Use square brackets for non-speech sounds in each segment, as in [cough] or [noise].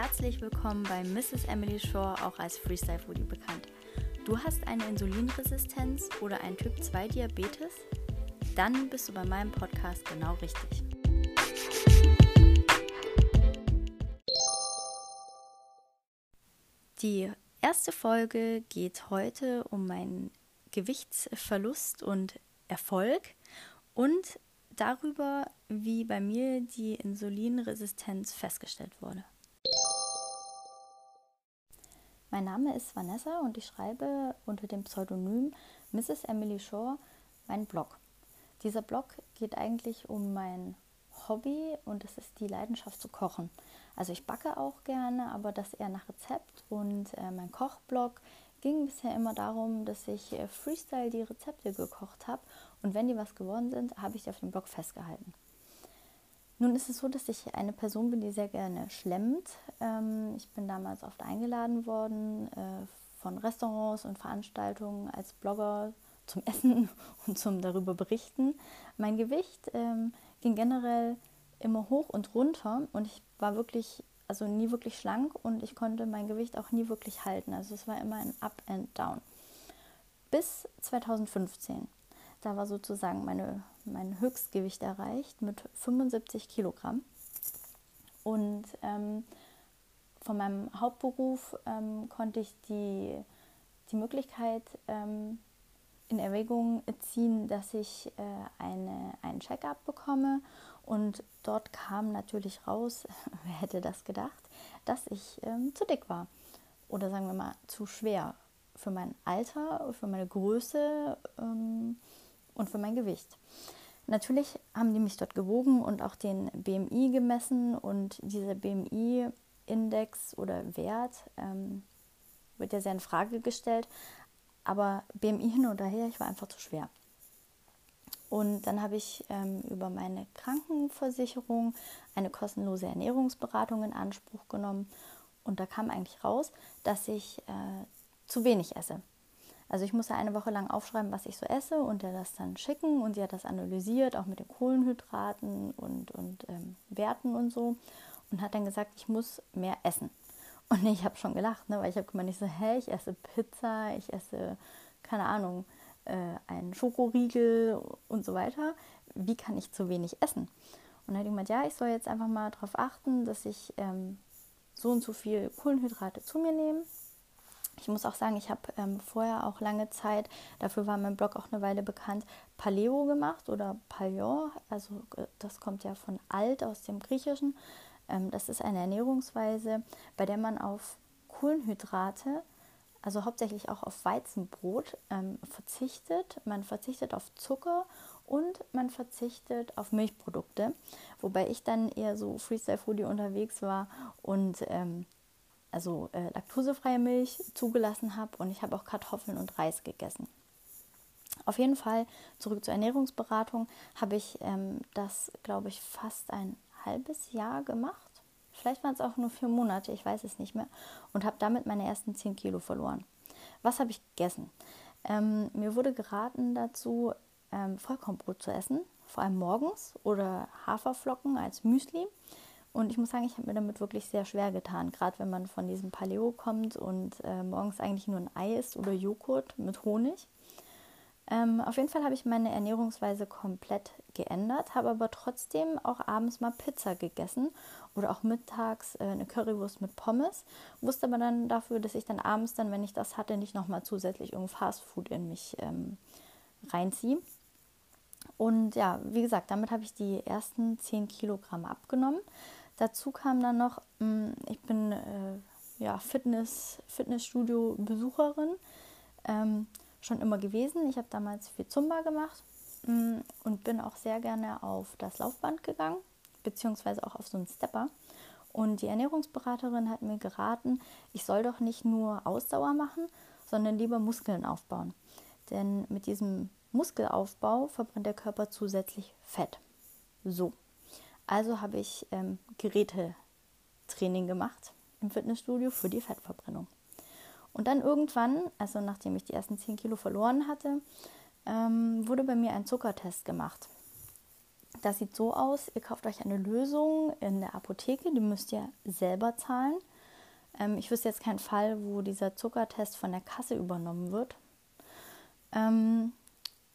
herzlich willkommen bei Mrs. Emily Shaw, auch als Freestyle Foodie bekannt. Du hast eine Insulinresistenz oder einen Typ 2 Diabetes? Dann bist du bei meinem Podcast genau richtig. Die erste Folge geht heute um meinen Gewichtsverlust und Erfolg und darüber, wie bei mir die Insulinresistenz festgestellt wurde. Mein Name ist Vanessa und ich schreibe unter dem Pseudonym Mrs. Emily Shaw meinen Blog. Dieser Blog geht eigentlich um mein Hobby und es ist die Leidenschaft zu kochen. Also ich backe auch gerne, aber das eher nach Rezept und äh, mein Kochblog ging bisher immer darum, dass ich äh, Freestyle die Rezepte gekocht habe und wenn die was geworden sind, habe ich die auf dem Blog festgehalten. Nun ist es so, dass ich eine Person bin, die sehr gerne schlemmt. Ähm, ich bin damals oft eingeladen worden äh, von Restaurants und Veranstaltungen als Blogger zum [laughs] Essen und zum darüber berichten. Mein Gewicht ähm, ging generell immer hoch und runter und ich war wirklich, also nie wirklich schlank und ich konnte mein Gewicht auch nie wirklich halten. Also es war immer ein Up and Down. Bis 2015. Da war sozusagen meine, mein Höchstgewicht erreicht mit 75 Kilogramm. Und ähm, von meinem Hauptberuf ähm, konnte ich die, die Möglichkeit ähm, in Erwägung ziehen, dass ich äh, eine, einen Check-up bekomme. Und dort kam natürlich raus, [laughs] wer hätte das gedacht, dass ich ähm, zu dick war. Oder sagen wir mal zu schwer für mein Alter, für meine Größe. Ähm, und für mein Gewicht. Natürlich haben die mich dort gewogen und auch den BMI gemessen und dieser BMI-Index oder Wert ähm, wird ja sehr in Frage gestellt. Aber BMI hin oder her, ich war einfach zu schwer. Und dann habe ich ähm, über meine Krankenversicherung eine kostenlose Ernährungsberatung in Anspruch genommen. Und da kam eigentlich raus, dass ich äh, zu wenig esse. Also ich musste eine Woche lang aufschreiben, was ich so esse und der das dann schicken und sie hat das analysiert, auch mit den Kohlenhydraten und, und ähm, Werten und so und hat dann gesagt, ich muss mehr essen. Und ich habe schon gelacht, ne, weil ich habe gemeint, ich so, hä, ich esse Pizza, ich esse, keine Ahnung, äh, einen Schokoriegel und so weiter. Wie kann ich zu wenig essen? Und dann hat jemand, ja, ich soll jetzt einfach mal darauf achten, dass ich ähm, so und so viel Kohlenhydrate zu mir nehme ich muss auch sagen, ich habe ähm, vorher auch lange Zeit, dafür war mein Blog auch eine Weile bekannt, Paleo gemacht oder Paleo. Also äh, das kommt ja von alt aus dem Griechischen. Ähm, das ist eine Ernährungsweise, bei der man auf Kohlenhydrate, also hauptsächlich auch auf Weizenbrot, ähm, verzichtet. Man verzichtet auf Zucker und man verzichtet auf Milchprodukte. Wobei ich dann eher so Freestyle Foodie unterwegs war und ähm, also äh, laktosefreie Milch zugelassen habe und ich habe auch Kartoffeln und Reis gegessen. Auf jeden Fall zurück zur Ernährungsberatung habe ich ähm, das, glaube ich, fast ein halbes Jahr gemacht. Vielleicht waren es auch nur vier Monate, ich weiß es nicht mehr. Und habe damit meine ersten 10 Kilo verloren. Was habe ich gegessen? Ähm, mir wurde geraten dazu, ähm, Vollkornbrot zu essen, vor allem morgens oder Haferflocken als Müsli. Und ich muss sagen, ich habe mir damit wirklich sehr schwer getan, gerade wenn man von diesem Paleo kommt und äh, morgens eigentlich nur ein Ei isst oder Joghurt mit Honig. Ähm, auf jeden Fall habe ich meine Ernährungsweise komplett geändert, habe aber trotzdem auch abends mal Pizza gegessen oder auch mittags äh, eine Currywurst mit Pommes. Wusste aber dann dafür, dass ich dann abends dann, wenn ich das hatte, nicht nochmal zusätzlich irgendein Fastfood in mich ähm, reinziehe. Und ja, wie gesagt, damit habe ich die ersten 10 Kilogramm abgenommen. Dazu kam dann noch, mm, ich bin äh, ja, Fitness, Fitnessstudio-Besucherin ähm, schon immer gewesen. Ich habe damals viel Zumba gemacht mh, mm, und bin auch sehr gerne auf das Laufband gegangen, beziehungsweise auch auf so einen Stepper. Und die Ernährungsberaterin hat mir geraten, ich soll doch nicht nur Ausdauer machen, sondern lieber Muskeln aufbauen. Denn mit diesem Muskelaufbau verbrennt der Körper zusätzlich Fett. So, also habe ich ähm, Gerätetraining gemacht im Fitnessstudio für die Fettverbrennung. Und dann irgendwann, also nachdem ich die ersten 10 Kilo verloren hatte, ähm, wurde bei mir ein Zuckertest gemacht. Das sieht so aus, ihr kauft euch eine Lösung in der Apotheke, die müsst ihr selber zahlen. Ähm, ich wüsste jetzt keinen Fall, wo dieser Zuckertest von der Kasse übernommen wird. Ähm,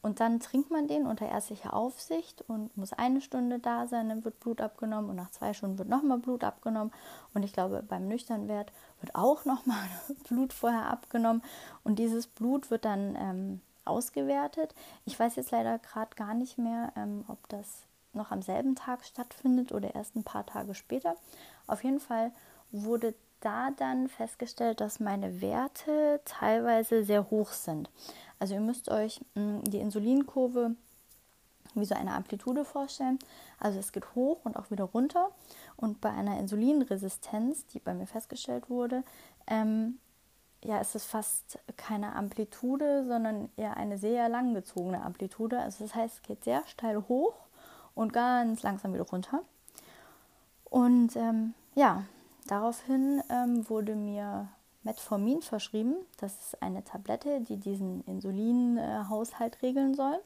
und dann trinkt man den unter ärztlicher Aufsicht und muss eine Stunde da sein, dann wird Blut abgenommen und nach zwei Stunden wird nochmal Blut abgenommen. Und ich glaube, beim Nüchternwert wird auch [laughs] nochmal Blut vorher abgenommen. Und dieses Blut wird dann ähm, ausgewertet. Ich weiß jetzt leider gerade gar nicht mehr, ähm, ob das noch am selben Tag stattfindet oder erst ein paar Tage später. Auf jeden Fall wurde da dann festgestellt, dass meine Werte teilweise sehr hoch sind. Also ihr müsst euch mh, hm, die Insulinkurve wie so eine Amplitude vorstellen. Also es geht hoch und auch wieder runter. Und bei einer Insulinresistenz, die bei mir festgestellt wurde, ähm, ja, ist es fast keine Amplitude, sondern eher eine sehr langgezogene Amplitude. Also das heißt, es geht sehr steil hoch und ganz langsam wieder runter. Und ähm, ja, daraufhin ähm, wurde mir Metformin verschrieben. Das ist eine Tablette, die diesen Insulinhaushalt regeln soll.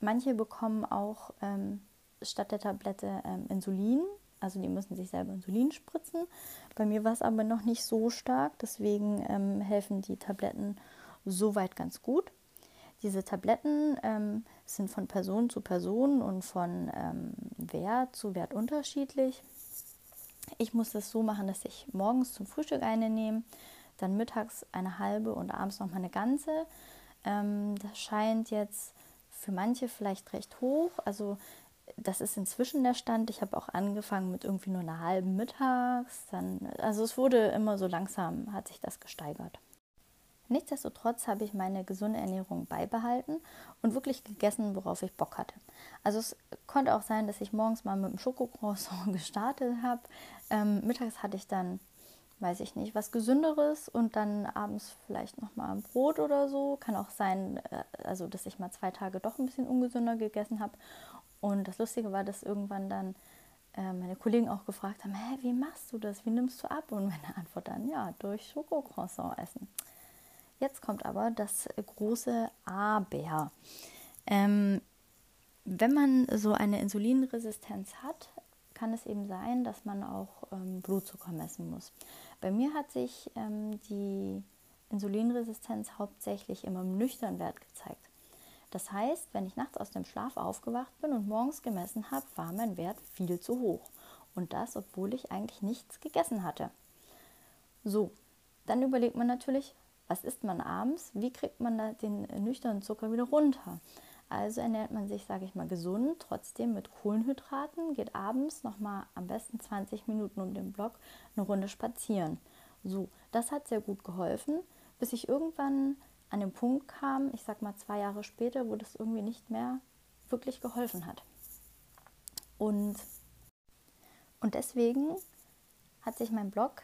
Manche bekommen auch ähm, statt der Tablette ähm, Insulin, also die müssen sich selber Insulin spritzen. Bei mir war es aber noch nicht so stark, deswegen ähm, helfen die Tabletten soweit ganz gut. Diese Tabletten ähm, sind von Person zu Person und von ähm, Wert zu Wert unterschiedlich. Ich muss das so machen, dass ich morgens zum Frühstück eine nehme, dann mittags eine halbe und abends noch mal eine ganze. Ähm, das scheint jetzt für manche vielleicht recht hoch. Also das ist inzwischen der Stand. Ich habe auch angefangen mit irgendwie nur einer halben mittags. Dann, also es wurde immer so langsam, hat sich das gesteigert. Nichtsdestotrotz habe ich meine gesunde Ernährung beibehalten und wirklich gegessen, worauf ich Bock hatte. Also es konnte auch sein, dass ich morgens mal mit einem Schokocroissant [laughs] gestartet habe. Ähm, mittags hatte ich dann, weiß ich nicht, was Gesünderes und dann abends vielleicht nochmal ein Brot oder so. Kann auch sein, äh, also dass ich mal zwei Tage doch ein bisschen ungesünder gegessen habe. Und das Lustige war, dass irgendwann dann äh, meine Kollegen auch gefragt haben, hä, wie machst du das? Wie nimmst du ab? Und meine Antwort dann, ja, durch Schokocroissant essen. Jetzt kommt aber das große Aber. Ähm, wenn man so eine Insulinresistenz hat, kann es eben sein, dass man auch ähm, Blutzucker messen muss. Bei mir hat sich ähm, die Insulinresistenz hauptsächlich immer im nüchternen Wert gezeigt. Das heißt, wenn ich nachts aus dem Schlaf aufgewacht bin und morgens gemessen habe, war mein Wert viel zu hoch. Und das, obwohl ich eigentlich nichts gegessen hatte. So, dann überlegt man natürlich, was isst man abends? Wie kriegt man den nüchternen Zucker wieder runter? Also ernährt man sich, sage ich mal, gesund, trotzdem mit Kohlenhydraten, geht abends nochmal am besten 20 Minuten um den Block eine Runde spazieren. So, das hat sehr gut geholfen, bis ich irgendwann an den Punkt kam, ich sag mal zwei Jahre später, wo das irgendwie nicht mehr wirklich geholfen hat. Und, und deswegen hat sich mein Blog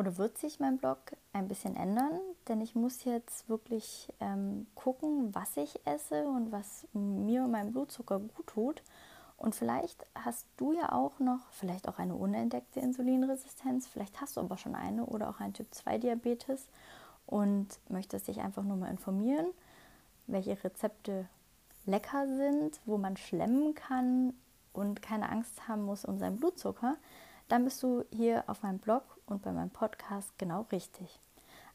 oder wird sich mein Blog ein bisschen ändern, denn ich muss jetzt wirklich ähm, gucken, was ich esse und was mir und meinem Blutzucker gut tut. Und vielleicht hast du ja auch noch, vielleicht auch eine unentdeckte Insulinresistenz, vielleicht hast du aber schon eine oder auch ein Typ-2-Diabetes und möchtest dich einfach nur mal informieren, welche Rezepte lecker sind, wo man schlemmen kann und keine Angst haben muss um seinen Blutzucker, dann bist du hier auf meinem Blog und bei meinem Podcast genau richtig.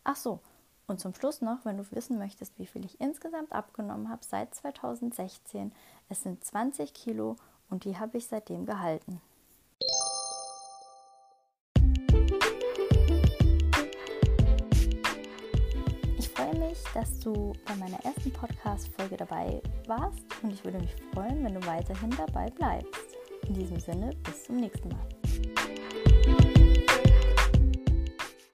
Ach so, und zum Schluss noch, wenn du wissen möchtest, wie viel ich insgesamt abgenommen habe seit 2016, es sind 20 Kilo und die habe ich seitdem gehalten. Ich freue mich, dass du bei meiner ersten Podcast-Folge dabei warst und ich würde mich freuen, wenn du weiterhin dabei bleibst. In diesem Sinne, bis zum nächsten Mal.